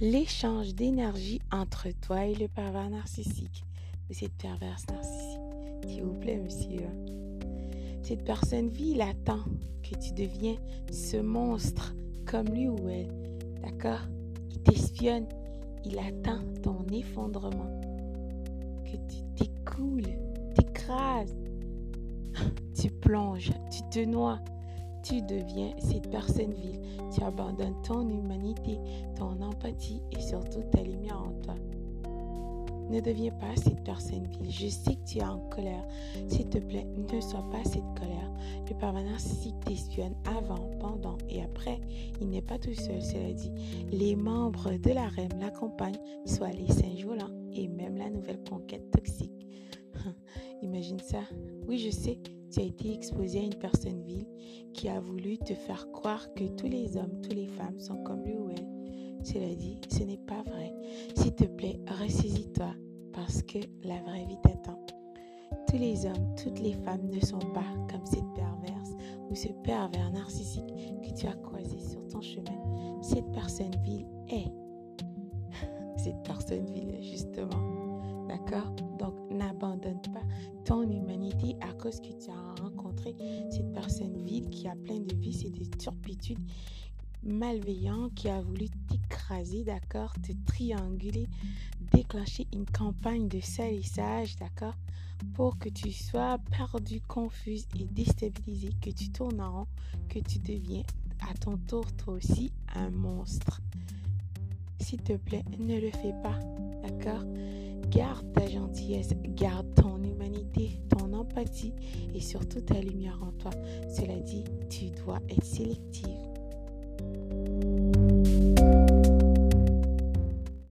l'échange d'énergie entre toi et le pervers narcissique ou cette perverse narcissique. S'il vous plaît, monsieur. Cette personne vit, il attend que tu deviens ce monstre comme lui ou elle. D'accord? Il t'espionne. Il attend ton effondrement. Que tu t'écoules, t'écrases. Tu plonges, tu te noies tu deviens cette personne vile. Tu abandonnes ton humanité, ton empathie et surtout ta lumière en toi. Ne deviens pas cette personne vile. Je sais que tu es en colère. S'il te plaît, ne sois pas cette colère. Le pervers narcissique t'espionne avant, pendant et après. Il n'est pas tout seul, cela dit. Les membres de la REM l'accompagnent, soit les singes volants et même la nouvelle conquête toxique. Imagine ça. Oui, je sais, tu as été exposé à une personne vile qui a voulu te faire croire que tous les hommes, toutes les femmes sont comme lui ou elle. Cela dit, ce n'est pas vrai. S'il te plaît, ressaisis-toi parce que la vraie vie t'attend. Tous les hommes, toutes les femmes ne sont pas comme cette perverse ou ce pervers narcissique que tu as croisé sur ton chemin. Cette personne vile que tu as rencontré cette personne vile qui a plein de vices et de turpitudes malveillant qui a voulu t'écraser, d'accord, te trianguler, déclencher une campagne de salissage, d'accord, pour que tu sois perdu, confuse et déstabilisé, que tu tournes en rond, que tu deviens à ton tour toi aussi un monstre. S'il te plaît, ne le fais pas, d'accord Garde ta gentillesse, garde ton et surtout ta lumière en toi. Cela dit, tu dois être sélective